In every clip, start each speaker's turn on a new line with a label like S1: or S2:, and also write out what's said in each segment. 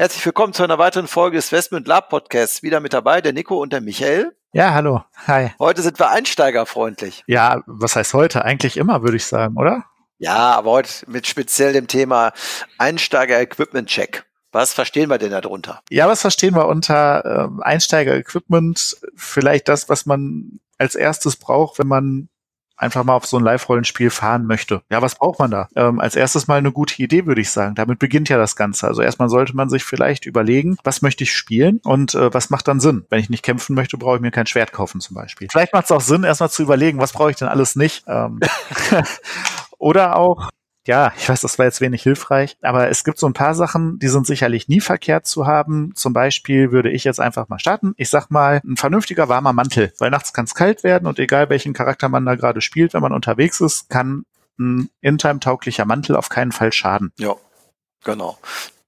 S1: Herzlich willkommen zu einer weiteren Folge des Westmund Lab Podcasts. Wieder mit dabei der Nico und der Michael.
S2: Ja, hallo. Hi.
S1: Heute sind wir einsteigerfreundlich.
S2: Ja, was heißt heute? Eigentlich immer, würde ich sagen, oder?
S1: Ja, aber heute mit speziell dem Thema Einsteiger-Equipment-Check. Was verstehen wir denn darunter?
S2: Ja, was verstehen wir unter äh, Einsteiger-Equipment? Vielleicht das, was man als erstes braucht, wenn man einfach mal auf so ein Live-Rollenspiel fahren möchte. Ja, was braucht man da? Ähm, als erstes mal eine gute Idee, würde ich sagen. Damit beginnt ja das Ganze. Also erstmal sollte man sich vielleicht überlegen, was möchte ich spielen und äh, was macht dann Sinn. Wenn ich nicht kämpfen möchte, brauche ich mir kein Schwert kaufen zum Beispiel. Vielleicht macht es auch Sinn, erstmal zu überlegen, was brauche ich denn alles nicht. Ähm, Oder auch, ja, ich weiß, das war jetzt wenig hilfreich, aber es gibt so ein paar Sachen, die sind sicherlich nie verkehrt zu haben. Zum Beispiel würde ich jetzt einfach mal starten. Ich sag mal, ein vernünftiger warmer Mantel, weil nachts kann es kalt werden und egal welchen Charakter man da gerade spielt, wenn man unterwegs ist, kann ein in-time-tauglicher Mantel auf keinen Fall schaden.
S1: Ja, genau.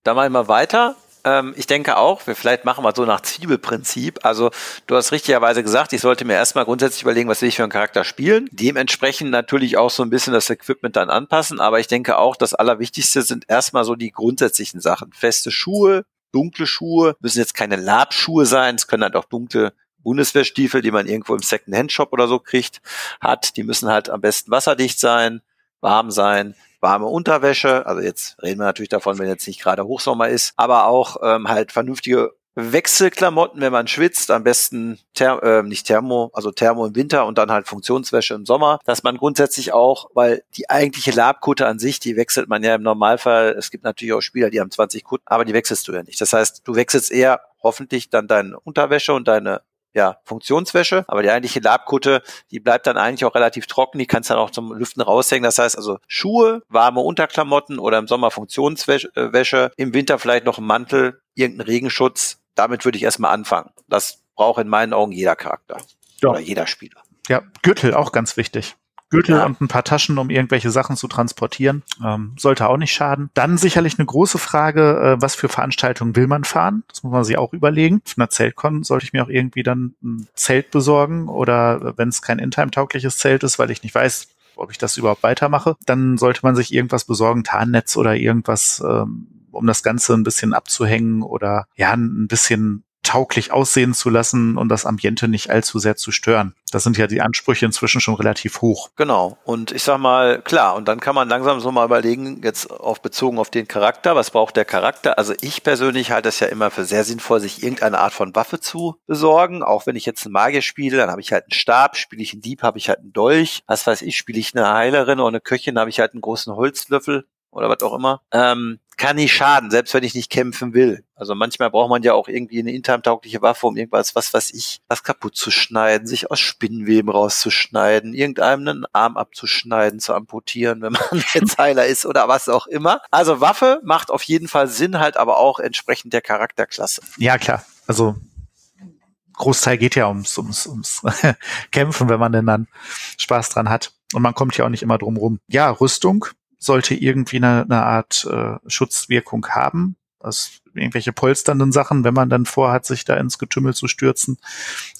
S1: Dann mal mal weiter. Ähm, ich denke auch, wir vielleicht machen wir so nach Zwiebelprinzip. Also du hast richtigerweise gesagt, ich sollte mir erstmal grundsätzlich überlegen, was will ich für einen Charakter spielen. Dementsprechend natürlich auch so ein bisschen das Equipment dann anpassen. Aber ich denke auch, das Allerwichtigste sind erstmal so die grundsätzlichen Sachen. Feste Schuhe, dunkle Schuhe, müssen jetzt keine Labschuhe sein, es können halt auch dunkle Bundeswehrstiefel, die man irgendwo im Second-Hand-Shop oder so kriegt, hat. Die müssen halt am besten wasserdicht sein, warm sein, warme Unterwäsche, also jetzt reden wir natürlich davon, wenn jetzt nicht gerade Hochsommer ist, aber auch ähm, halt vernünftige Wechselklamotten, wenn man schwitzt, am besten Ther äh, nicht Thermo, also Thermo im Winter und dann halt Funktionswäsche im Sommer, dass man grundsätzlich auch, weil die eigentliche Labkutte an sich, die wechselt man ja im Normalfall, es gibt natürlich auch Spieler, die haben 20 Kutten, aber die wechselst du ja nicht. Das heißt, du wechselst eher hoffentlich dann deine Unterwäsche und deine ja, Funktionswäsche, aber die eigentliche Labkutte, die bleibt dann eigentlich auch relativ trocken, die kannst dann auch zum Lüften raushängen. Das heißt also Schuhe, warme Unterklamotten oder im Sommer Funktionswäsche, äh, im Winter vielleicht noch ein Mantel, irgendein Regenschutz. Damit würde ich erstmal anfangen. Das braucht in meinen Augen jeder Charakter ja. oder jeder Spieler.
S2: Ja, Gürtel auch ganz wichtig. Gürtel ja. und ein paar Taschen, um irgendwelche Sachen zu transportieren. Ähm, sollte auch nicht schaden. Dann sicherlich eine große Frage, äh, was für Veranstaltungen will man fahren? Das muss man sich auch überlegen. Auf einer Zeltcon sollte ich mir auch irgendwie dann ein Zelt besorgen oder äh, wenn es kein Intime-taugliches Zelt ist, weil ich nicht weiß, ob ich das überhaupt weitermache, dann sollte man sich irgendwas besorgen, Tarnnetz oder irgendwas, ähm, um das Ganze ein bisschen abzuhängen oder ja, ein bisschen tauglich aussehen zu lassen und das Ambiente nicht allzu sehr zu stören. Das sind ja die Ansprüche inzwischen schon relativ hoch.
S1: Genau. Und ich sag mal, klar, und dann kann man langsam so mal überlegen, jetzt auf bezogen auf den Charakter, was braucht der Charakter? Also ich persönlich halte es ja immer für sehr sinnvoll, sich irgendeine Art von Waffe zu besorgen. Auch wenn ich jetzt einen Magier spiele, dann habe ich halt einen Stab, spiele ich einen Dieb, habe ich halt einen Dolch. Was weiß ich, spiele ich eine Heilerin oder eine Köchin, habe ich halt einen großen Holzlöffel oder was auch immer. Ähm, kann nicht schaden, selbst wenn ich nicht kämpfen will. Also manchmal braucht man ja auch irgendwie eine intime-taugliche Waffe, um irgendwas, was weiß ich, was kaputt zu schneiden, sich aus Spinnenweben rauszuschneiden, irgendeinem einen Arm abzuschneiden, zu amputieren, wenn man jetzt Heiler ist oder was auch immer. Also Waffe macht auf jeden Fall Sinn, halt aber auch entsprechend der Charakterklasse.
S2: Ja, klar. Also Großteil geht ja ums, ums, ums Kämpfen, wenn man denn dann Spaß dran hat. Und man kommt ja auch nicht immer drum rum. Ja, Rüstung sollte irgendwie eine, eine Art äh, Schutzwirkung haben. Das irgendwelche polsternden Sachen, wenn man dann vorhat, sich da ins Getümmel zu stürzen,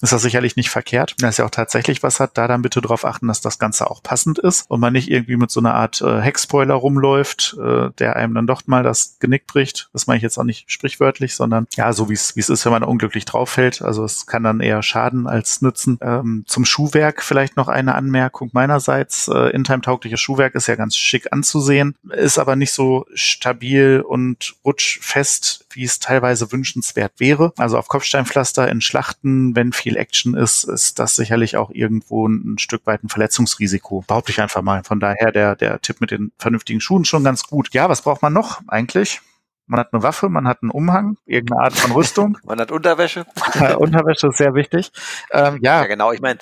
S2: ist das sicherlich nicht verkehrt. Wenn es ja auch tatsächlich was hat, da dann bitte darauf achten, dass das Ganze auch passend ist und man nicht irgendwie mit so einer Art äh, Heckspoiler rumläuft, äh, der einem dann doch mal das Genick bricht. Das meine ich jetzt auch nicht sprichwörtlich, sondern ja, so wie es ist, wenn man unglücklich drauf fällt. Also es kann dann eher schaden als nützen. Ähm, zum Schuhwerk vielleicht noch eine Anmerkung meinerseits. Äh, In-Time-taugliches Schuhwerk ist ja ganz schick anzusehen, ist aber nicht so stabil und rutschfest wie es teilweise wünschenswert wäre. Also auf Kopfsteinpflaster in Schlachten, wenn viel Action ist, ist das sicherlich auch irgendwo ein, ein Stück weit ein Verletzungsrisiko. Behaupte ich einfach mal. Von daher der, der Tipp mit den vernünftigen Schuhen schon ganz gut. Ja, was braucht man noch eigentlich? Man hat eine Waffe, man hat einen Umhang, irgendeine Art von Rüstung.
S1: man hat Unterwäsche.
S2: Unterwäsche ist sehr wichtig.
S1: Ähm, ja. ja, genau. Ich meine,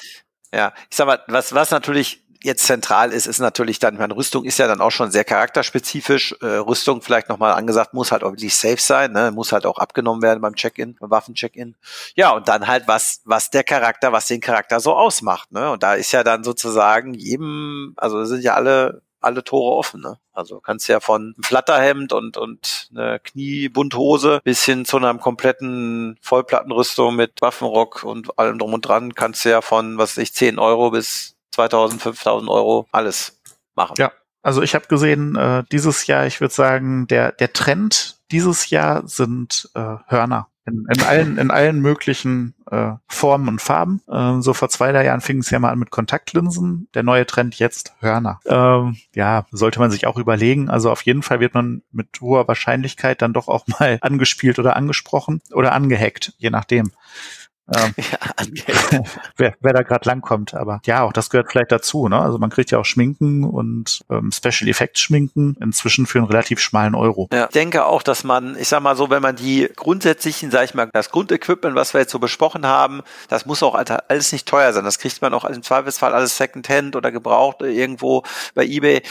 S1: ja, ich sag mal, was, was natürlich jetzt zentral ist, ist natürlich dann, meine Rüstung ist ja dann auch schon sehr charakterspezifisch. Äh, Rüstung vielleicht nochmal angesagt, muss halt auch wirklich safe sein, ne? muss halt auch abgenommen werden beim Check-in, beim Waffen-Check-in. Ja, und dann halt was, was der Charakter, was den Charakter so ausmacht. Ne? Und da ist ja dann sozusagen jedem, also sind ja alle alle Tore offen. Ne? Also kannst ja von einem Flatterhemd und, und eine Kniebundhose bis hin zu einer kompletten Vollplattenrüstung mit Waffenrock und allem drum und dran kannst du ja von, was weiß ich, 10 Euro bis 2000, 5000 Euro alles machen.
S2: Ja, also ich habe gesehen, äh, dieses Jahr, ich würde sagen, der, der Trend dieses Jahr sind äh, Hörner in, in allen in allen möglichen äh, Formen und Farben. Äh, so vor zwei drei Jahren fing es ja mal an mit Kontaktlinsen. Der neue Trend jetzt Hörner. Ähm, ja, sollte man sich auch überlegen. Also auf jeden Fall wird man mit hoher Wahrscheinlichkeit dann doch auch mal angespielt oder angesprochen oder angehackt, je nachdem. Ähm, ja, wer, wer da gerade langkommt. Aber ja, auch das gehört vielleicht dazu. Ne? Also man kriegt ja auch Schminken und ähm, Special Effects Schminken inzwischen für einen relativ schmalen Euro.
S1: Ja, ich denke auch, dass man, ich sag mal so, wenn man die grundsätzlichen, sag ich mal, das Grundequipment, was wir jetzt so besprochen haben, das muss auch alles nicht teuer sein. Das kriegt man auch im Zweifelsfall alles Secondhand oder gebraucht irgendwo bei eBay.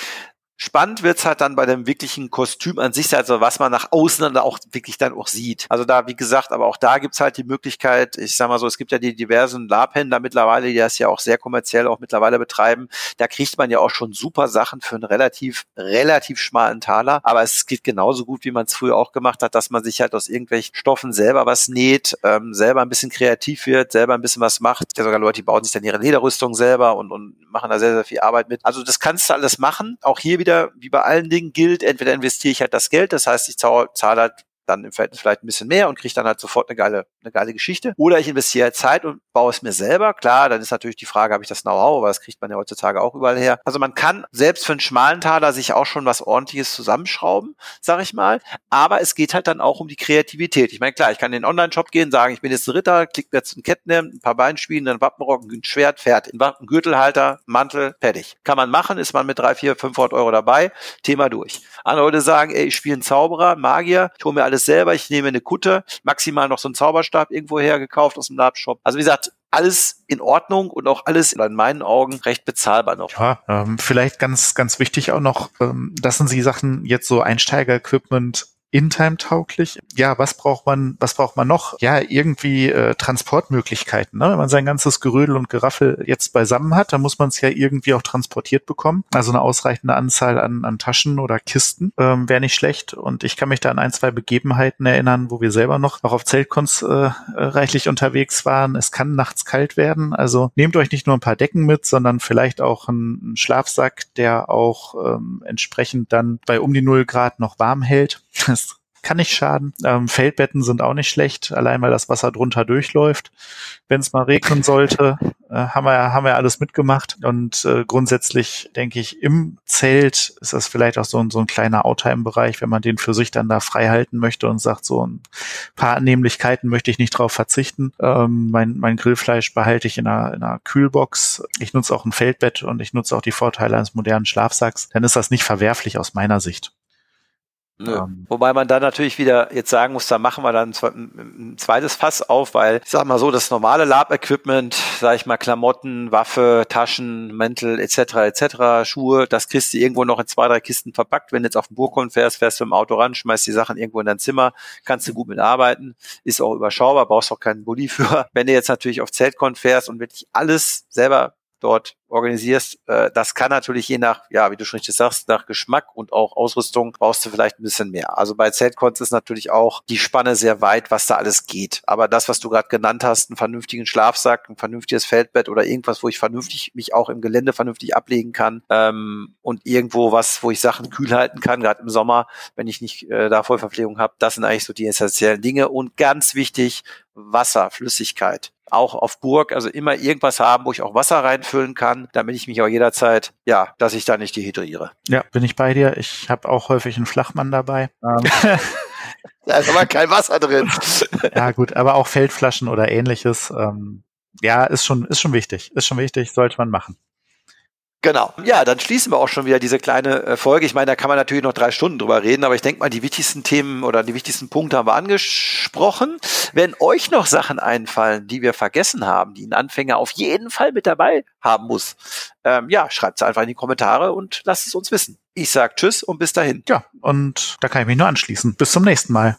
S1: Spannend wird's halt dann bei dem wirklichen Kostüm an sich, also was man nach außen dann auch wirklich dann auch sieht. Also da, wie gesagt, aber auch da gibt's halt die Möglichkeit, ich sag mal so, es gibt ja die diversen Labhändler mittlerweile, die das ja auch sehr kommerziell auch mittlerweile betreiben. Da kriegt man ja auch schon super Sachen für einen relativ, relativ schmalen Taler. Aber es geht genauso gut, wie man es früher auch gemacht hat, dass man sich halt aus irgendwelchen Stoffen selber was näht, ähm, selber ein bisschen kreativ wird, selber ein bisschen was macht. Ja, sogar Leute, die bauen sich dann ihre Lederrüstung selber und, und machen da sehr, sehr viel Arbeit mit. Also das kannst du alles machen. Auch hier wieder wieder, wie bei allen Dingen gilt, entweder investiere ich halt das Geld, das heißt, ich zahle, halt dann im Verhältnis vielleicht ein bisschen mehr und kriege dann halt sofort eine geile, eine geile Geschichte. Oder ich investiere Zeit und baue es mir selber. Klar, dann ist natürlich die Frage, habe ich das Know-how, aber das kriegt man ja heutzutage auch überall her. Also man kann selbst für einen schmalen Taler sich auch schon was ordentliches zusammenschrauben, sag ich mal. Aber es geht halt dann auch um die Kreativität. Ich meine, klar, ich kann in den Online-Shop gehen, sagen, ich bin jetzt ein Ritter, klick jetzt ein Kettenhemd, ein paar Beinspielen, ein Wappenrock, ein Schwert, Pferd, ein Gürtelhalter, Mantel, fertig. Kann man machen, ist man mit drei, vier, 500 Euro dabei, Thema durch. Andere Leute sagen, ey, ich spiele einen Zauberer, Magier, ich hole mir alles selber, ich nehme eine Kutte, maximal noch so einen Zauberstab irgendwo hergekauft aus dem Labshop. Also wie gesagt, alles in Ordnung und auch alles in meinen Augen recht bezahlbar noch.
S2: Ja, ähm, vielleicht ganz, ganz wichtig auch noch, ähm, das sind Sachen jetzt so Einsteiger-Equipment in-time-tauglich. Ja, was braucht man, was braucht man noch? Ja, irgendwie äh, Transportmöglichkeiten. Ne? Wenn man sein ganzes Gerödel und Geraffel jetzt beisammen hat, dann muss man es ja irgendwie auch transportiert bekommen. Also eine ausreichende Anzahl an, an Taschen oder Kisten ähm, wäre nicht schlecht. Und ich kann mich da an ein, zwei Begebenheiten erinnern, wo wir selber noch auch auf Zeltkons äh, reichlich unterwegs waren. Es kann nachts kalt werden. Also nehmt euch nicht nur ein paar Decken mit, sondern vielleicht auch einen Schlafsack, der auch ähm, entsprechend dann bei um die null Grad noch warm hält. Das kann nicht schaden. Ähm, Feldbetten sind auch nicht schlecht, allein weil das Wasser drunter durchläuft. Wenn es mal regnen sollte, äh, haben wir haben wir alles mitgemacht. Und äh, grundsätzlich denke ich, im Zelt ist das vielleicht auch so ein, so ein kleiner Outtime-Bereich, wenn man den für sich dann da frei halten möchte und sagt, so ein paar Annehmlichkeiten möchte ich nicht drauf verzichten. Ähm, mein, mein Grillfleisch behalte ich in einer, in einer Kühlbox. Ich nutze auch ein Feldbett und ich nutze auch die Vorteile eines modernen Schlafsacks. Dann ist das nicht verwerflich aus meiner Sicht.
S1: Nö. Ähm. Wobei man dann natürlich wieder jetzt sagen muss, da machen wir dann ein zweites Fass auf, weil ich sag mal so, das normale Lab-Equipment, sag ich mal Klamotten, Waffe, Taschen, Mäntel etc. etc. Schuhe, das kriegst du irgendwo noch in zwei, drei Kisten verpackt. Wenn du jetzt auf den Burgkon fährst, fährst du im Auto ran, schmeißt die Sachen irgendwo in dein Zimmer, kannst du gut mitarbeiten, ist auch überschaubar, brauchst auch keinen Bulli für. Wenn du jetzt natürlich auf Zeltkon fährst und wirklich alles selber dort organisierst, äh, das kann natürlich je nach, ja, wie du schon richtig sagst, nach Geschmack und auch Ausrüstung brauchst du vielleicht ein bisschen mehr. Also bei Zeltcons ist natürlich auch die Spanne sehr weit, was da alles geht. Aber das, was du gerade genannt hast, einen vernünftigen Schlafsack, ein vernünftiges Feldbett oder irgendwas, wo ich vernünftig mich auch im Gelände vernünftig ablegen kann ähm, und irgendwo was, wo ich Sachen kühl halten kann, gerade im Sommer, wenn ich nicht äh, da Vollverpflegung habe, das sind eigentlich so die essentiellen Dinge. Und ganz wichtig, Wasser, Flüssigkeit auch auf Burg, also immer irgendwas haben, wo ich auch Wasser reinfüllen kann, damit ich mich auch jederzeit, ja, dass ich da nicht dehydriere.
S2: Ja, bin ich bei dir. Ich habe auch häufig einen Flachmann dabei. Ähm.
S1: da ist aber kein Wasser drin.
S2: ja, gut, aber auch Feldflaschen oder ähnliches. Ähm, ja, ist schon, ist schon wichtig. Ist schon wichtig, sollte man machen.
S1: Genau. Ja, dann schließen wir auch schon wieder diese kleine äh, Folge. Ich meine, da kann man natürlich noch drei Stunden drüber reden, aber ich denke mal, die wichtigsten Themen oder die wichtigsten Punkte haben wir angesprochen. Wenn euch noch Sachen einfallen, die wir vergessen haben, die ein Anfänger auf jeden Fall mit dabei haben muss, ähm, ja, schreibt es einfach in die Kommentare und lasst es uns wissen. Ich sag Tschüss und bis dahin.
S2: Ja, und da kann ich mich nur anschließen. Bis zum nächsten Mal.